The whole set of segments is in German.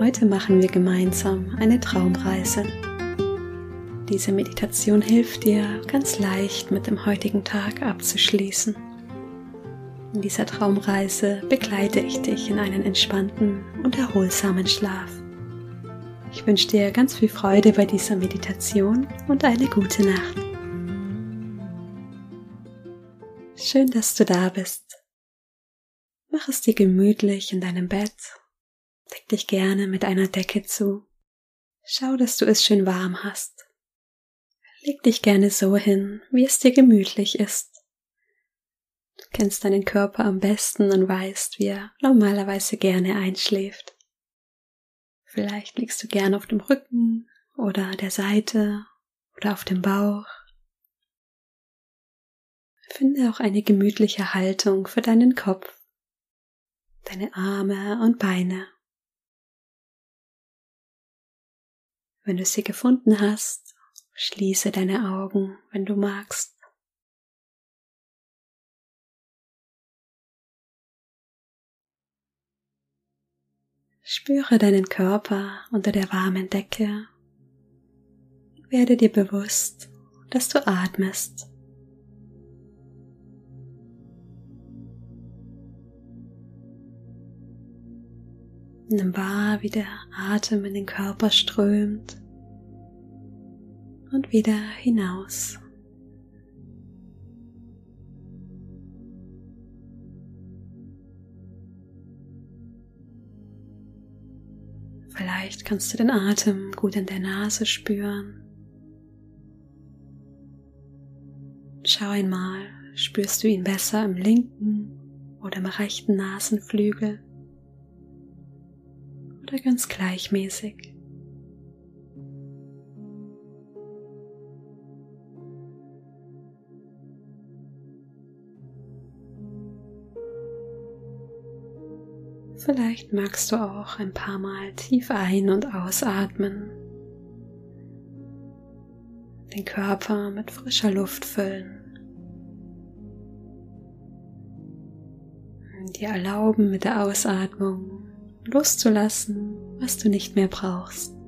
Heute machen wir gemeinsam eine Traumreise. Diese Meditation hilft dir ganz leicht mit dem heutigen Tag abzuschließen. In dieser Traumreise begleite ich dich in einen entspannten und erholsamen Schlaf. Ich wünsche dir ganz viel Freude bei dieser Meditation und eine gute Nacht. Schön, dass du da bist. Mach es dir gemütlich in deinem Bett Deck dich gerne mit einer Decke zu. Schau, dass du es schön warm hast. Leg dich gerne so hin, wie es dir gemütlich ist. Du kennst deinen Körper am besten und weißt, wie er normalerweise gerne einschläft. Vielleicht liegst du gern auf dem Rücken oder der Seite oder auf dem Bauch. Finde auch eine gemütliche Haltung für deinen Kopf, deine Arme und Beine. Wenn du sie gefunden hast, schließe deine Augen, wenn du magst. Spüre deinen Körper unter der warmen Decke. Werde dir bewusst, dass du atmest. Nimm wahr, wie der Atem in den Körper strömt und wieder hinaus. Vielleicht kannst du den Atem gut in der Nase spüren. Schau einmal, spürst du ihn besser im linken oder im rechten Nasenflügel? oder ganz gleichmäßig. Vielleicht magst du auch ein paar Mal tief ein- und ausatmen, den Körper mit frischer Luft füllen, dir erlauben mit der Ausatmung loszulassen, was du nicht mehr brauchst.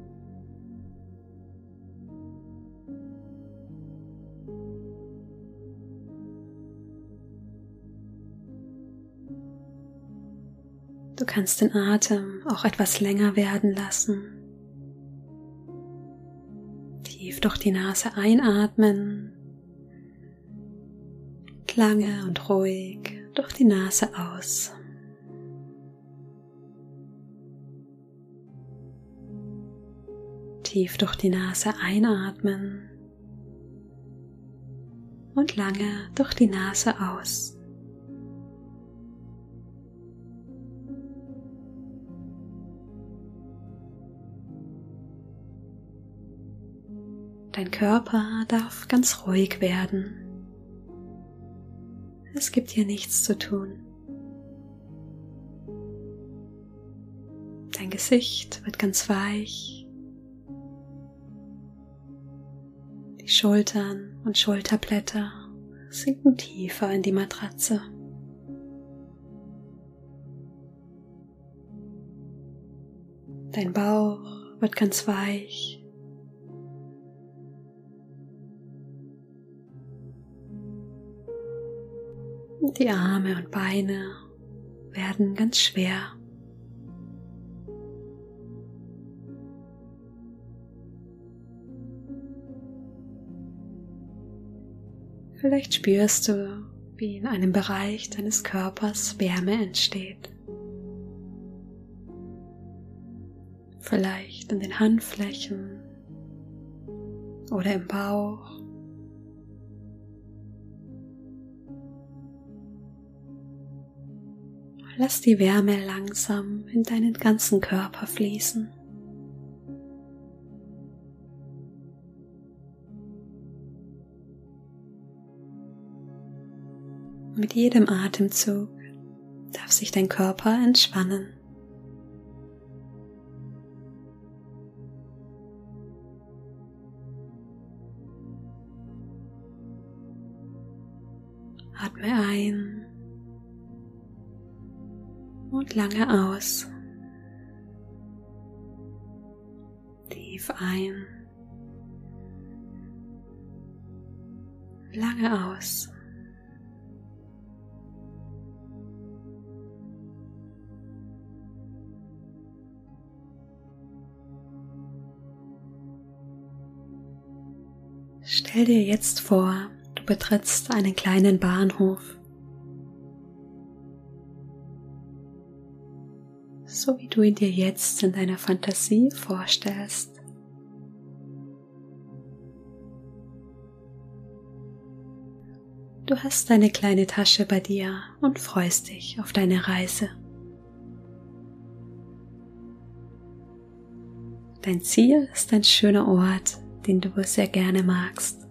Kannst den Atem auch etwas länger werden lassen. Tief durch die Nase einatmen, lange und ruhig durch die Nase aus. tief durch die Nase einatmen und lange durch die Nase aus. Dein Körper darf ganz ruhig werden. Es gibt hier nichts zu tun. Dein Gesicht wird ganz weich Schultern und Schulterblätter sinken tiefer in die Matratze. Dein Bauch wird ganz weich. Die Arme und Beine werden ganz schwer. Vielleicht spürst du, wie in einem Bereich deines Körpers Wärme entsteht. Vielleicht in den Handflächen oder im Bauch. Lass die Wärme langsam in deinen ganzen Körper fließen. Mit jedem Atemzug darf sich dein Körper entspannen. Atme ein und lange aus. Tief ein. Lange aus. Stell dir jetzt vor, du betrittst einen kleinen Bahnhof. So wie du ihn dir jetzt in deiner Fantasie vorstellst. Du hast deine kleine Tasche bei dir und freust dich auf deine Reise. Dein Ziel ist ein schöner Ort, den du sehr gerne magst.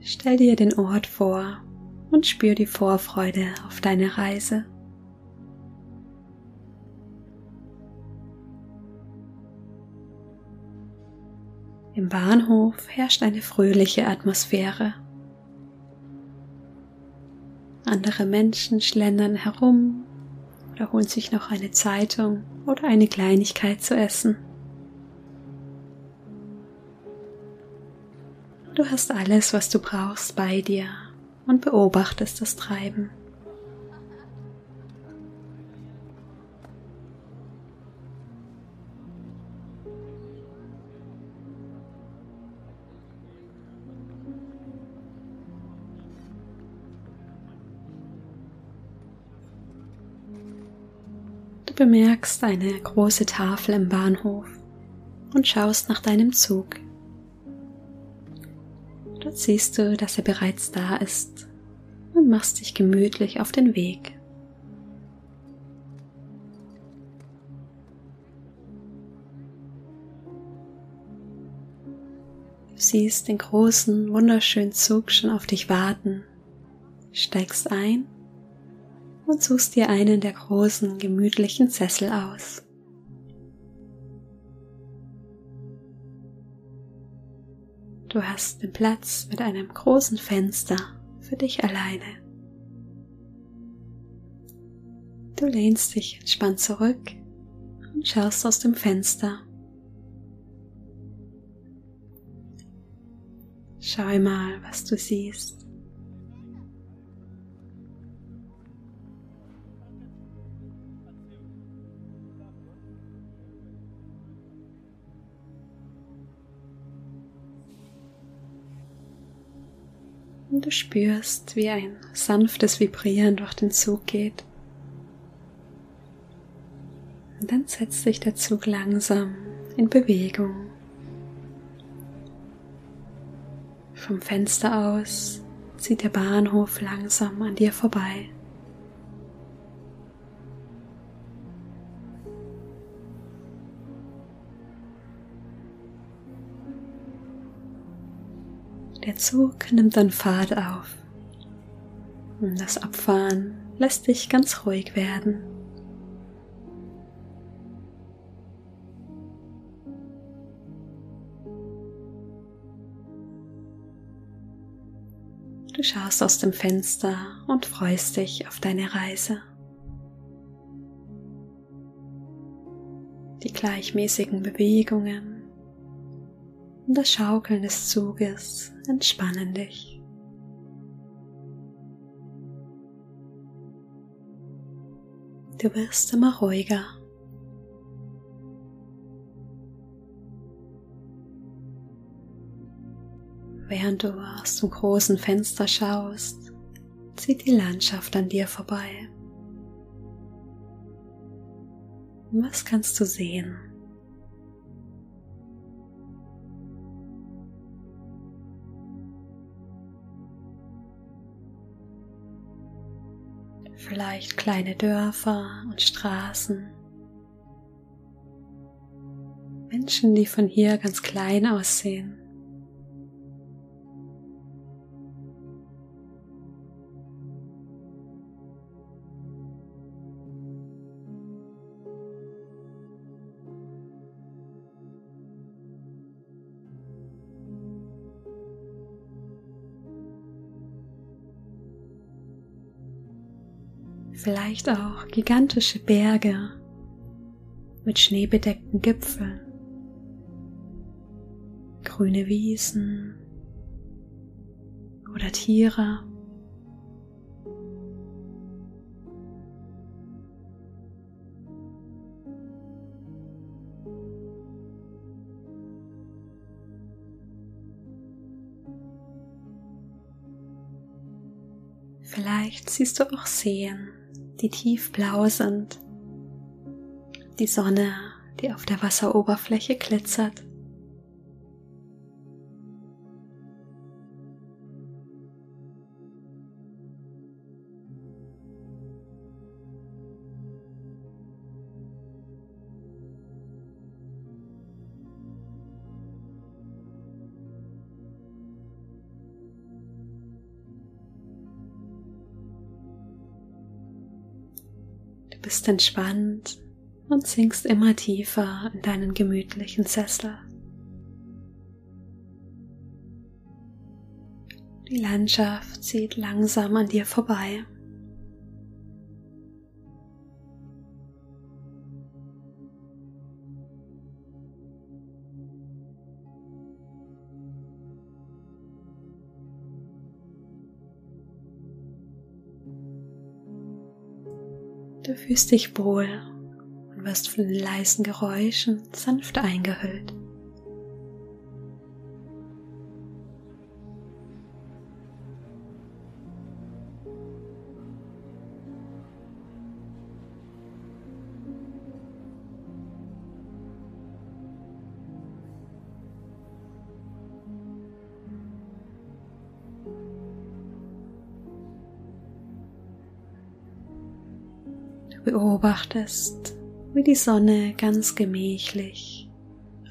Stell dir den Ort vor und spür die Vorfreude auf deine Reise. Im Bahnhof herrscht eine fröhliche Atmosphäre. Andere Menschen schlendern herum oder holen sich noch eine Zeitung oder eine Kleinigkeit zu essen. Du hast alles, was du brauchst, bei dir und beobachtest das Treiben. Bemerkst eine große Tafel im Bahnhof und schaust nach deinem Zug. Dort siehst du, dass er bereits da ist und machst dich gemütlich auf den Weg. Du siehst den großen, wunderschönen Zug schon auf dich warten, steigst ein und suchst dir einen der großen, gemütlichen Sessel aus. Du hast den Platz mit einem großen Fenster für dich alleine. Du lehnst dich entspannt zurück und schaust aus dem Fenster. Schau mal, was du siehst. Und du spürst, wie ein sanftes Vibrieren durch den Zug geht. Und dann setzt sich der Zug langsam in Bewegung. Vom Fenster aus zieht der Bahnhof langsam an dir vorbei. Der Zug nimmt dann Fahrt auf. Und das Abfahren lässt dich ganz ruhig werden. Du schaust aus dem Fenster und freust dich auf deine Reise. Die gleichmäßigen Bewegungen und das Schaukeln des Zuges entspannen dich. Du wirst immer ruhiger. Während du aus dem großen Fenster schaust, zieht die Landschaft an dir vorbei. Was kannst du sehen? Vielleicht kleine Dörfer und Straßen. Menschen, die von hier ganz klein aussehen. Vielleicht auch gigantische Berge mit schneebedeckten Gipfeln, grüne Wiesen oder Tiere. Vielleicht siehst du auch Seen, die tiefblau sind. Die Sonne, die auf der Wasseroberfläche glitzert. Bist entspannt und sinkst immer tiefer in deinen gemütlichen Sessel. Die Landschaft zieht langsam an dir vorbei. Du fühlst dich wohl und wirst von den leisen Geräuschen sanft eingehüllt. Beobachtest, wie die Sonne ganz gemächlich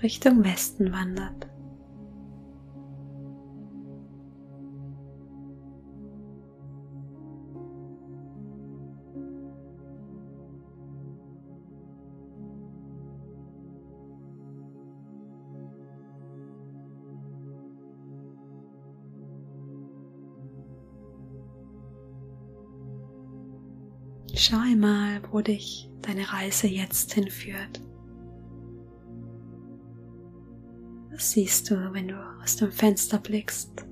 Richtung Westen wandert. Schau einmal, wo dich deine Reise jetzt hinführt. Was siehst du, wenn du aus dem Fenster blickst?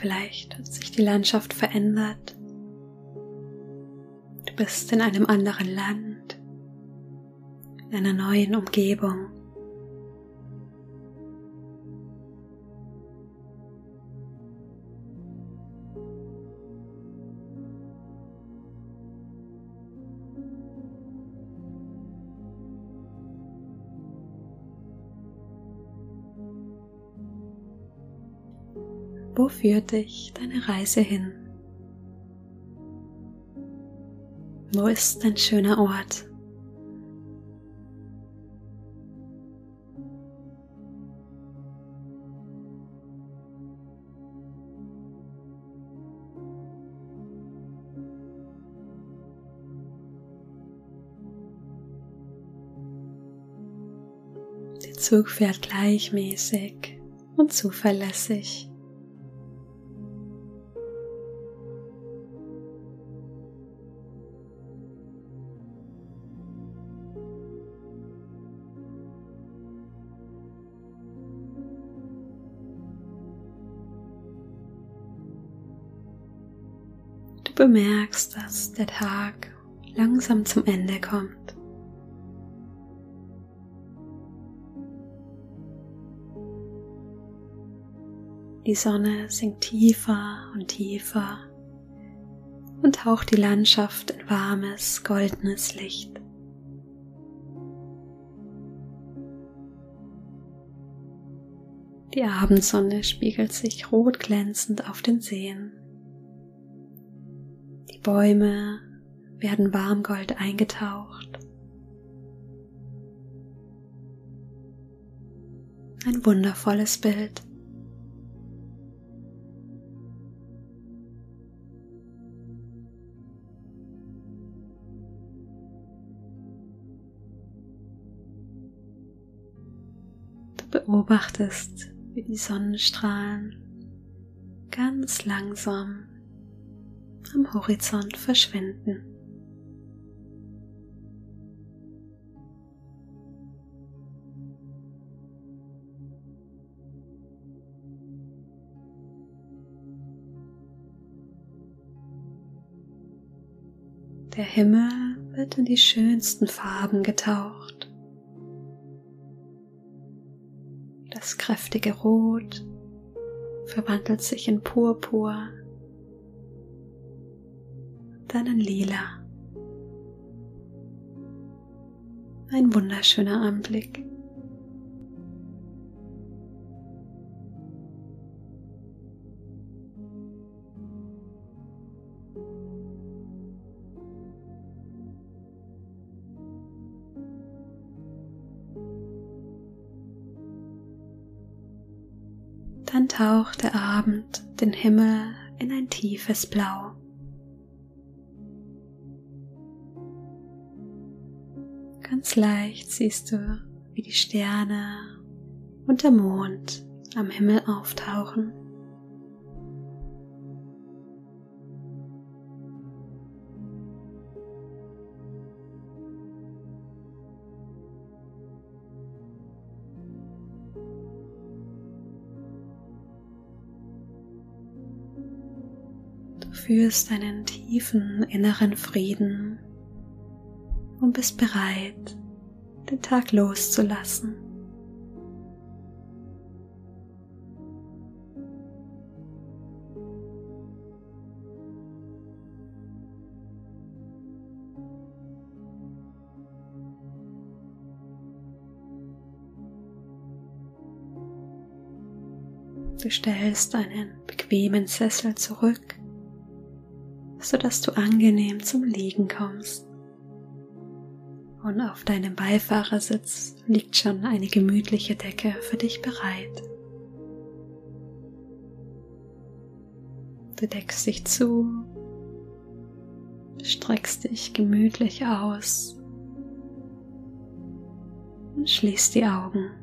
Vielleicht hat sich die Landschaft verändert. Du bist in einem anderen Land, in einer neuen Umgebung. Wo führt dich deine Reise hin? Wo ist ein schöner Ort? Der Zug fährt gleichmäßig und zuverlässig. Bemerkst, dass der Tag langsam zum Ende kommt. Die Sonne sinkt tiefer und tiefer und taucht die Landschaft in warmes, goldenes Licht. Die Abendsonne spiegelt sich rot glänzend auf den Seen. Die Bäume werden Warmgold eingetaucht. Ein wundervolles Bild. Du beobachtest, wie die Sonnenstrahlen ganz langsam am Horizont verschwinden. Der Himmel wird in die schönsten Farben getaucht. Das kräftige Rot verwandelt sich in Purpur, dann in Lila. Ein wunderschöner Anblick. Dann taucht der Abend den Himmel in ein tiefes Blau. Ganz leicht siehst du, wie die Sterne und der Mond am Himmel auftauchen. fühlst einen tiefen inneren Frieden und bist bereit, den Tag loszulassen. Du stellst einen bequemen Sessel zurück sodass du angenehm zum Liegen kommst. Und auf deinem Beifahrersitz liegt schon eine gemütliche Decke für dich bereit. Du deckst dich zu, streckst dich gemütlich aus und schließt die Augen.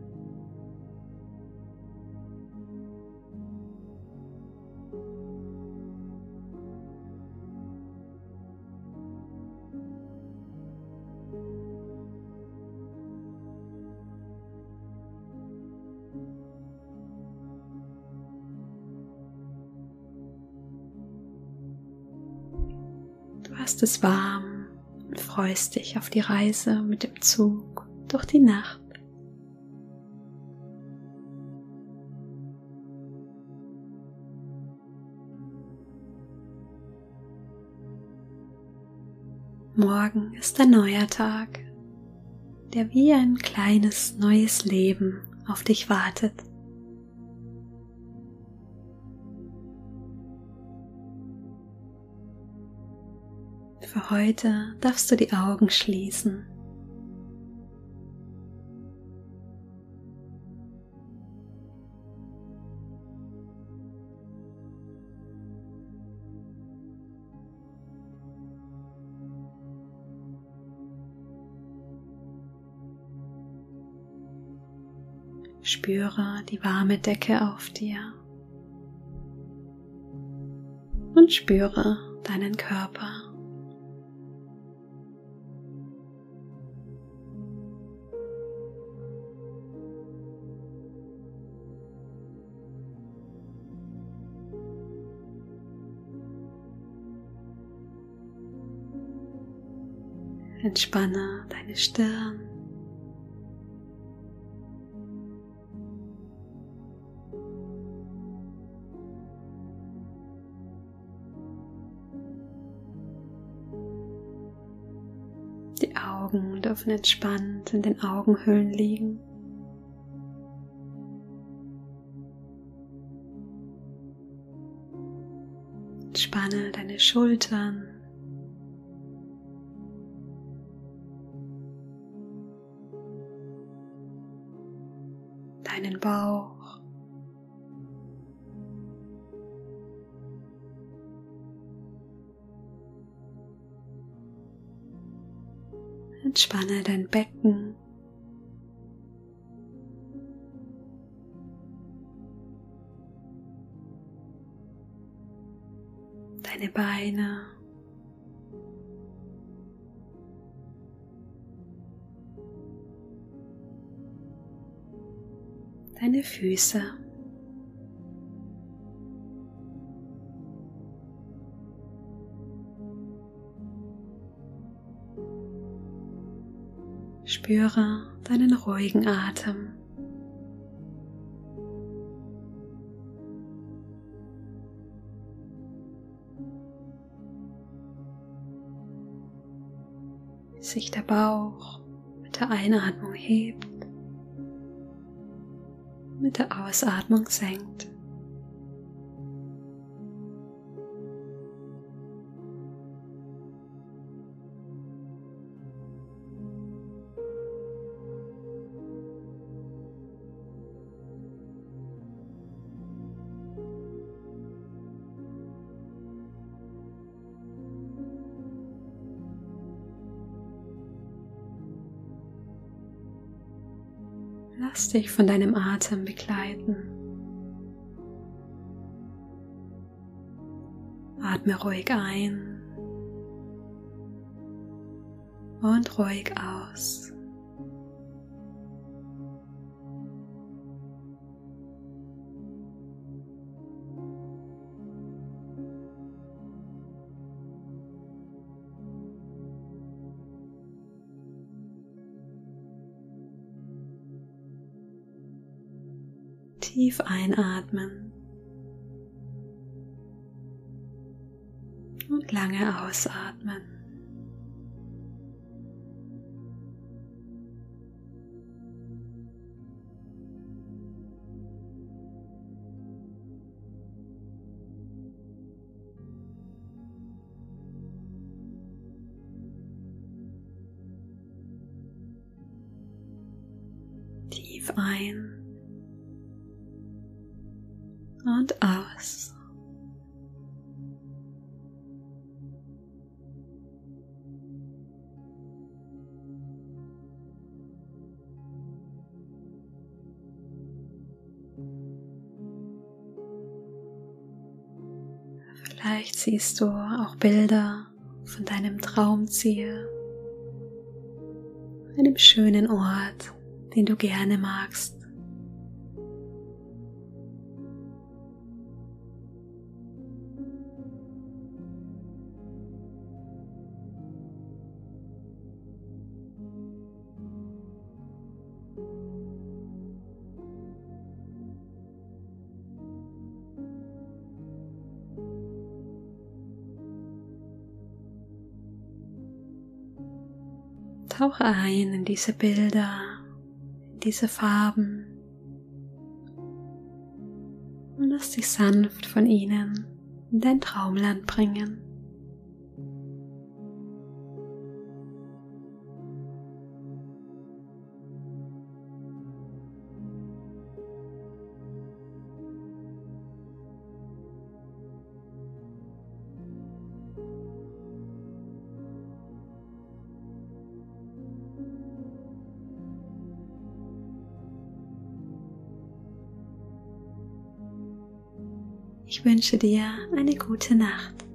Hast es warm und freust dich auf die Reise mit dem Zug durch die Nacht. Morgen ist ein neuer Tag, der wie ein kleines neues Leben auf dich wartet. Heute darfst du die Augen schließen. Spüre die warme Decke auf dir und spüre deinen Körper. Entspanne deine Stirn. Die Augen dürfen entspannt in den Augenhöhlen liegen. Entspanne deine Schultern Bauch. Entspanne dein Becken. Deine Beine. Deine Füße. Spüre deinen ruhigen Atem. Sich der Bauch mit der Einatmung hebt, mit der Ausatmung senkt. Lass dich von deinem Atem begleiten. Atme ruhig ein und ruhig aus. Tief einatmen und lange ausatmen. Tief ein und aus. Vielleicht siehst du auch Bilder von deinem Traumziel, einem schönen Ort, den du gerne magst. Tauche ein in diese Bilder, in diese Farben und lass dich sanft von ihnen in dein Traumland bringen. Ich wünsche dir eine gute Nacht.